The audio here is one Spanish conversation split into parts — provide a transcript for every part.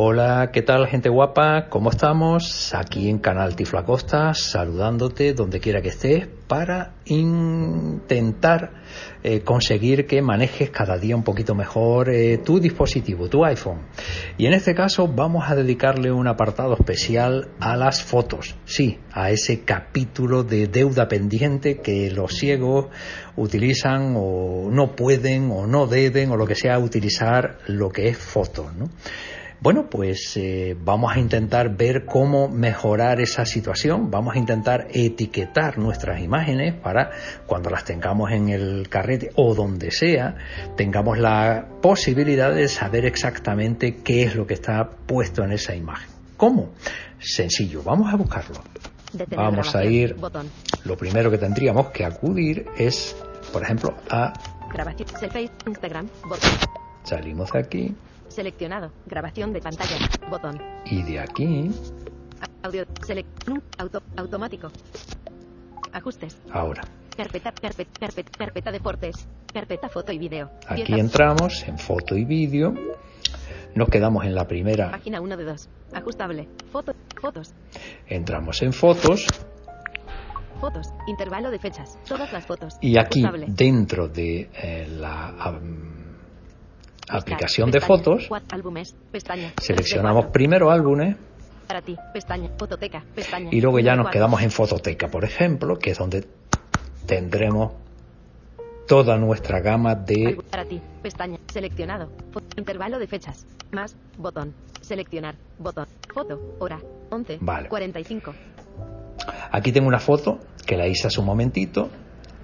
Hola, ¿qué tal gente guapa? ¿Cómo estamos? Aquí en Canal Tiflacosta, saludándote donde quiera que estés para intentar eh, conseguir que manejes cada día un poquito mejor eh, tu dispositivo, tu iPhone. Y en este caso vamos a dedicarle un apartado especial a las fotos. Sí, a ese capítulo de deuda pendiente que los ciegos utilizan o no pueden o no deben o lo que sea utilizar lo que es fotos, ¿no? Bueno, pues eh, vamos a intentar ver cómo mejorar esa situación, vamos a intentar etiquetar nuestras imágenes para cuando las tengamos en el carrete o donde sea, tengamos la posibilidad de saber exactamente qué es lo que está puesto en esa imagen. ¿Cómo? Sencillo, vamos a buscarlo. vamos a ir, lo primero que tendríamos que acudir es, por ejemplo, a... Instagram, Salimos aquí Seleccionado. Grabación de pantalla. Botón. Y de aquí. Audio. Select. Auto. Automático. Ajustes. Ahora. Carpeta, carpeta, carpeta, carpeta deportes. Carpeta foto y vídeo. Aquí entramos en foto y vídeo. Nos quedamos en la primera. Página 1 de 2. Ajustable. Foto, fotos. Entramos en fotos. Fotos. Intervalo de fechas. Todas las fotos. Y aquí, dentro de eh, la aplicación de fotos, seleccionamos primero álbumes. Y luego ya nos quedamos en fototeca, por ejemplo, que es donde tendremos toda nuestra gama de para ti, pestaña, seleccionado, intervalo de fechas, más, botón, seleccionar, botón, foto, hora, 11, vale. 45. Aquí tengo una foto que la hice hace un momentito,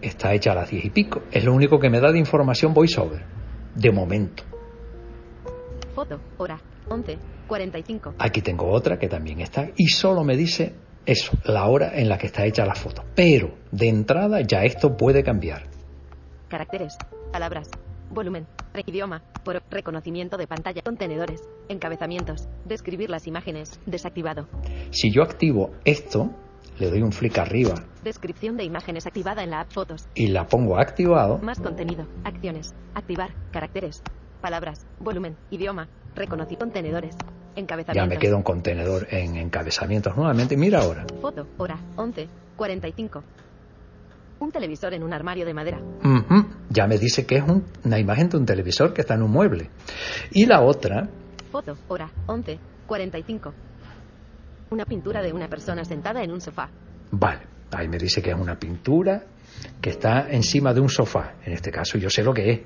está hecha a las 10 y pico, es lo único que me da de información VoiceOver, de momento. Foto, hora, 11, 45. Aquí tengo otra que también está y solo me dice eso, la hora en la que está hecha la foto. Pero de entrada ya esto puede cambiar. Caracteres, palabras, volumen, idioma, por reconocimiento de pantalla, contenedores, encabezamientos, describir las imágenes, desactivado. Si yo activo esto, le doy un flick arriba. Descripción de imágenes activada en la app Fotos. Y la pongo activado. Más contenido, acciones, activar, caracteres, palabras, volumen, idioma, reconocer contenedores. Ya me quedo un contenedor en encabezamientos nuevamente. Mira ahora. Foto, hora, 11, 45. Un televisor en un armario de madera. Ya me dice que es una imagen de un televisor que está en un mueble. Y la otra. Foto, hora, 11, 45. Una pintura de una persona sentada en un sofá. Vale, ahí me dice que es una pintura que está encima de un sofá. En este caso yo sé lo que es.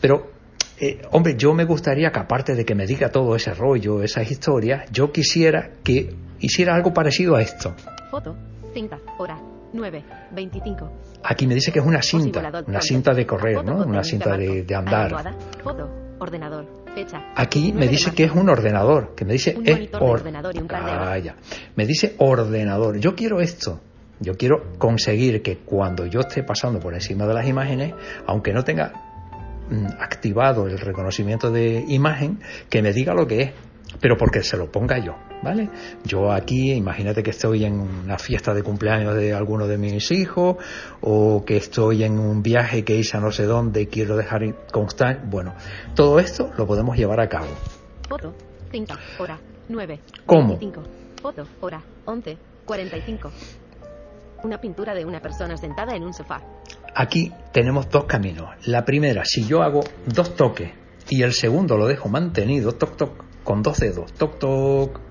Pero eh, hombre, yo me gustaría que aparte de que me diga todo ese rollo, esas historias, yo quisiera que hiciera algo parecido a esto. Foto, cinta, hora, 9, 25. Aquí me dice que es una cinta, una cinta de correr, ¿no? Una cinta de, andar. Foto, ordenador, fecha. Aquí me dice que es un ordenador, que me dice es ordenador y un ah, ya. Me dice ordenador. Yo quiero esto. Yo quiero conseguir que cuando yo esté pasando por encima de las imágenes, aunque no tenga Mm, activado el reconocimiento de imagen que me diga lo que es, pero porque se lo ponga yo, ¿vale? Yo aquí, imagínate que estoy en una fiesta de cumpleaños de alguno de mis hijos o que estoy en un viaje que hice a no sé dónde y quiero dejar constar, bueno, todo esto lo podemos llevar a cabo. Foto, 5, hora, 9, ¿Cómo? Foto, hora, 11, 45. Una pintura de una persona sentada en un sofá. Aquí tenemos dos caminos. La primera, si yo hago dos toques y el segundo lo dejo mantenido, toc toc, con dos dedos. Toc, toc.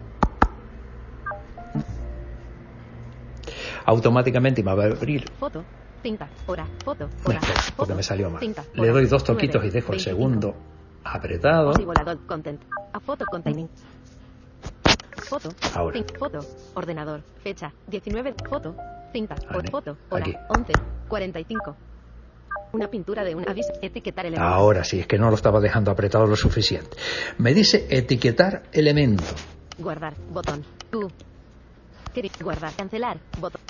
Automáticamente me va a abrir. Foto. Cinta. Hora. Foto. Hora. espera, porque foto, me salió mal. Le doy dos toquitos y dejo el 25. segundo apretado. Simulador. Content. A foto containing. Foto. Ahora. Cin- Foto. Ordenador. Fecha. 19. Foto. Cinta. Hora. Vale. Foto. Hora. Aquí. 11. 45. Una pintura de un aviso. Etiquetar elemento. Ahora sí, es que no lo estaba dejando apretado lo suficiente. Me dice etiquetar elemento. Guardar. Botón. Q. Guardar. Cancelar.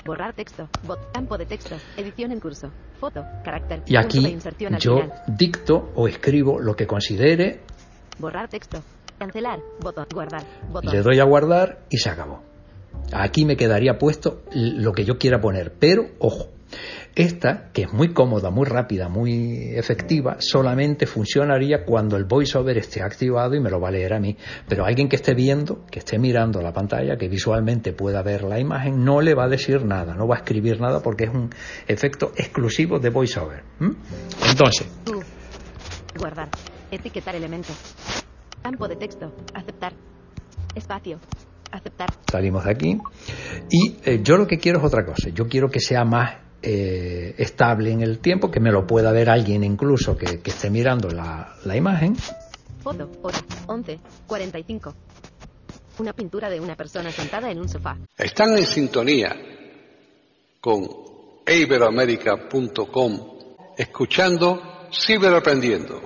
Borrar texto. Bot. Campo de texto. Edición en curso. Foto. Carácter. Y aquí yo dicto o escribo lo que considere, Borrar texto. Cancelar. Botón. Guardar. Botón. le doy a guardar y se acabó. Aquí me quedaría puesto lo que yo quiera poner, pero ojo, esta, que es muy cómoda, muy rápida, muy efectiva, solamente funcionaría cuando el voiceover esté activado y me lo va a leer a mí. Pero alguien que esté viendo, que esté mirando la pantalla, que visualmente pueda ver la imagen, no le va a decir nada, no va a escribir nada porque es un efecto exclusivo de voiceover. Entonces. Guardar. Etiquetar elemento. Campo de texto. Aceptar. Espacio. Aceptar. salimos de aquí. Y eh, yo lo que quiero es otra cosa. Yo quiero que sea más eh, estable en el tiempo, que me lo pueda ver alguien incluso que, que esté mirando la, la imagen. Foto. Hora. 11. 45. Una pintura de una persona sentada en un sofá. Están en sintonía con iberoamerica.com escuchando Ciberaprendiendo,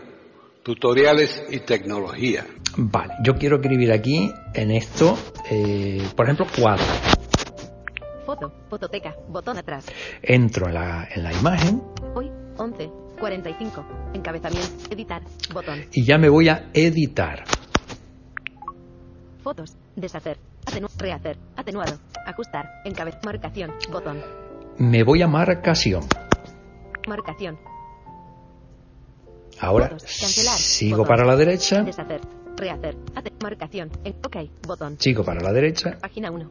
tutoriales y tecnología. Vale, yo quiero escribir aquí en esto, eh, por ejemplo, cuadro. Foto. Fototeca. Botón atrás. Entro en la, en la imagen Hoy. 11. 45. Encabezamiento. Editar. Botón. y ya me voy a editar. Fotos. Deshacer. Atenu rehacer. Atenuado. Ajustar. Encabez. Marcación. Botón. Me voy a marcación. Marcación. Ahora Fotos. Cancelar. sigo Botón. para la derecha, Deshacer. Rehacer. Marcación. En OK. Botón. sigo para la derecha, Página 1.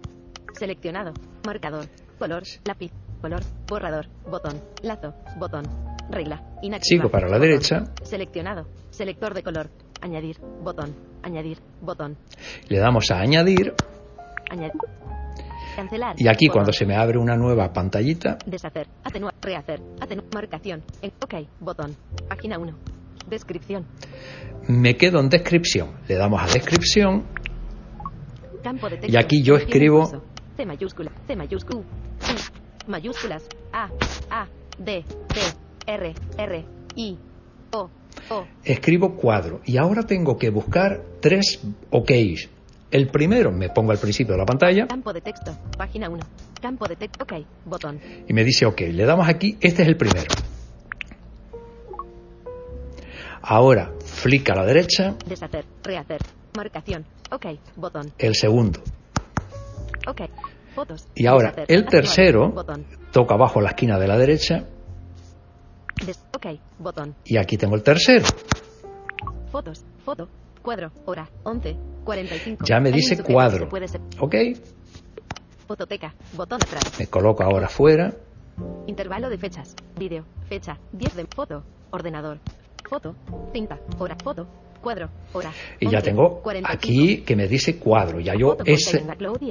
Seleccionado. Marcador. Color. Lápiz. Color. Borrador. Botón. Lazo. Botón. Regla. Inactiva. sigo para la Botón. derecha, Seleccionado. Selector de color. Añadir. Botón. Añadir. Botón. le damos a añadir Añadir. Cancelar. y aquí Botón. cuando se me abre una nueva pantallita, Deshacer. Atenuar. Rehacer. Atenuar. Marcación. En OK. Botón. Página 1. Descripción. me quedo en descripción. Le damos a descripción Campo de texto. Y aquí yo escribo-. C mayúscula. C mayúscula. U, I, mayúsculas. A. A. D. D. R. R. I. O. O. escribo cuadro y ahora tengo que buscar tres OKs. El primero me pongo al principio de la pantalla Campo de texto. Página 1. Campo de texto. OK. Botón. y me dice OK. Le damos aquí, este es el primero. Ahora, flick a la derecha, Deshacer. Rehacer. Marcación. OK. Botón. el segundo. OK. Fotos. Y ahora, el tercero, toca abajo la esquina de la derecha Des- OK. Botón. y aquí tengo el tercero. Fotos. Foto. Cuadro. Hora. 11. 45. Ya me dice cuadro. OK, Fototeca. Botón atrás. me coloco ahora fuera Intervalo de fechas. Vídeo. Fecha. 10 de foto. Ordenador. Foto. Cinta. Hora. Foto. Cuadro. Hora. y ya 11, tengo 45. aquí que me dice cuadro. Ya yo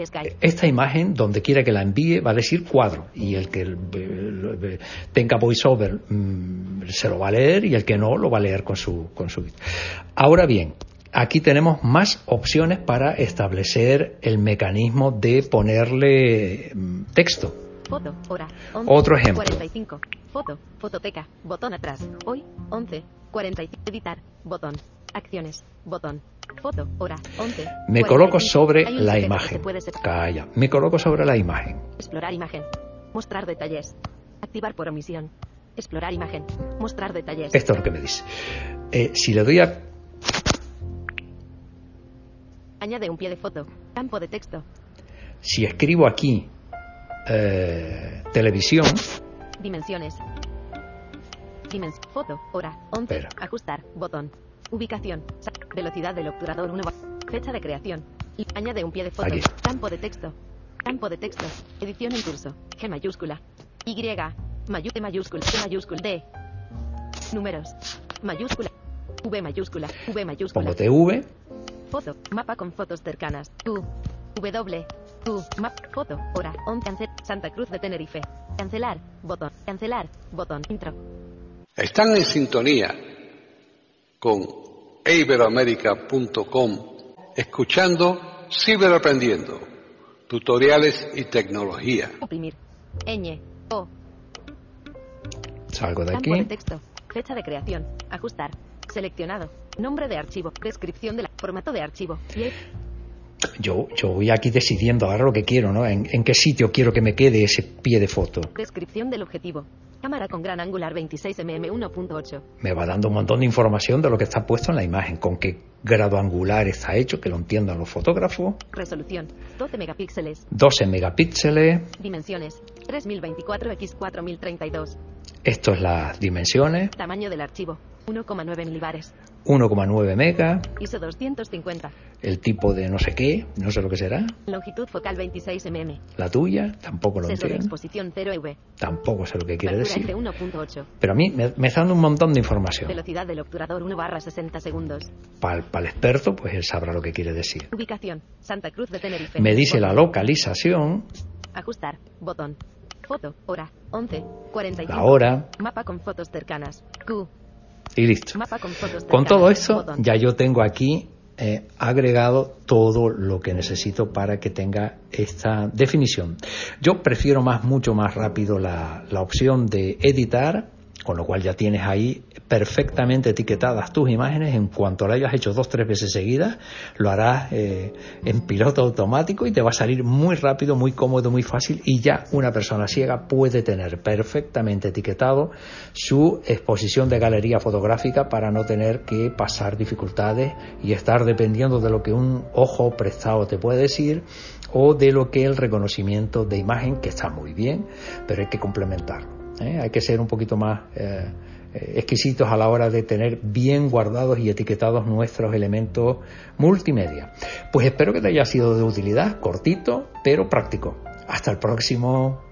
Skype. esta imagen, donde quiera que la envíe, va a decir cuadro. Y el que tenga voiceover mm, se lo va a leer y el que no lo va a leer con su, con su. Ahora bien, aquí tenemos más opciones para establecer el mecanismo de ponerle mm, texto. Foto. Hora. 11, Otro ejemplo. 45. Foto. Fototeca. Botón atrás. Hoy. 11. 45. Editar. Botón. Acciones. Botón. Foto. Hora. 11. Me 45. coloco sobre la imagen. Calla. Me coloco sobre la imagen. Explorar imagen. Mostrar detalles. Activar por omisión. Explorar imagen. Mostrar detalles. Esto es lo que me dice. Eh, si le doy a Añade un pie de foto. Campo de texto. si escribo aquí eh, televisión, Dimensiones. Dimens foto. Hora. 11. Espera. Ajustar. Botón. Ubicación. Velocidad del obturador 1. Fecha de creación. Y añade un pie de foto. Aquí. Campo de texto. Campo de texto. Edición en curso. G mayúscula. Y. Mayu T mayúscula. T mayúscula. D. Números. Mayúscula. V mayúscula. V mayúscula. pongo TV, Foto. Mapa con fotos cercanas. Q. W. Q. Map. Foto. Hora. 11. Cancel. Santa Cruz de Tenerife. Cancelar. Botón. Cancelar. Botón. Intro. Están en sintonía con iberoamerica.com escuchando Ciberaprendiendo, tutoriales y tecnología. Oprimir. Ñ. O. Salgo de Campo de aquí. texto. Fecha de creación. Ajustar. Seleccionado. Nombre de archivo. Descripción de la. Formato de archivo. Y Yo, yo voy aquí decidiendo ahora lo que quiero, ¿no? En, en qué sitio quiero que me quede ese pie de foto. Descripción del objetivo. Cámara con gran angular 26 mm 1.8. Me va dando un montón de información de lo que está puesto en la imagen, con qué grado angular está hecho, que lo entiendan los fotógrafos. Resolución. 12 megapíxeles. 12 megapíxeles. Dimensiones. 3024 x 4032. Esto es las dimensiones. Tamaño del archivo. 1,9 milibares. 1,9 mega. ISO 250. El tipo de no sé qué, no sé lo que será. Longitud focal 26 mm. La tuya, tampoco lo de entiendo. exposición 0 EV. Tampoco sé lo que quiere Captura decir. F1.8. Pero a mí me, me está dando un montón de información. Velocidad del obturador 1 barra 60 segundos. Para el experto, pues él sabrá lo que quiere decir. Ubicación. Santa Cruz de Tenerife. Me dice la localización, Ajustar. Botón. Foto. Hora. 11. 45. la hora Mapa con fotos cercanas. Q. y listo. Con todo Botón. ya yo tengo aquí eh, agregado todo lo que necesito para que tenga esta definición. Yo prefiero más, mucho más rápido la, la opción de editar, con lo cual ya tienes ahí perfectamente etiquetadas tus imágenes. En cuanto lo hayas hecho dos, tres veces seguidas, lo harás eh, en piloto automático y te va a salir muy rápido, muy cómodo, muy fácil. Y ya una persona ciega puede tener perfectamente etiquetado su exposición de galería fotográfica para no tener que pasar dificultades y estar dependiendo de lo que un ojo prestado te puede decir o de lo que el reconocimiento de imagen, que está muy bien, pero hay que complementarlo. ¿Eh? Hay que ser un poquito más eh, eh, exquisitos a la hora de tener bien guardados y etiquetados nuestros elementos multimedia. Pues espero que te haya sido de utilidad, cortito, pero práctico. Hasta el próximo.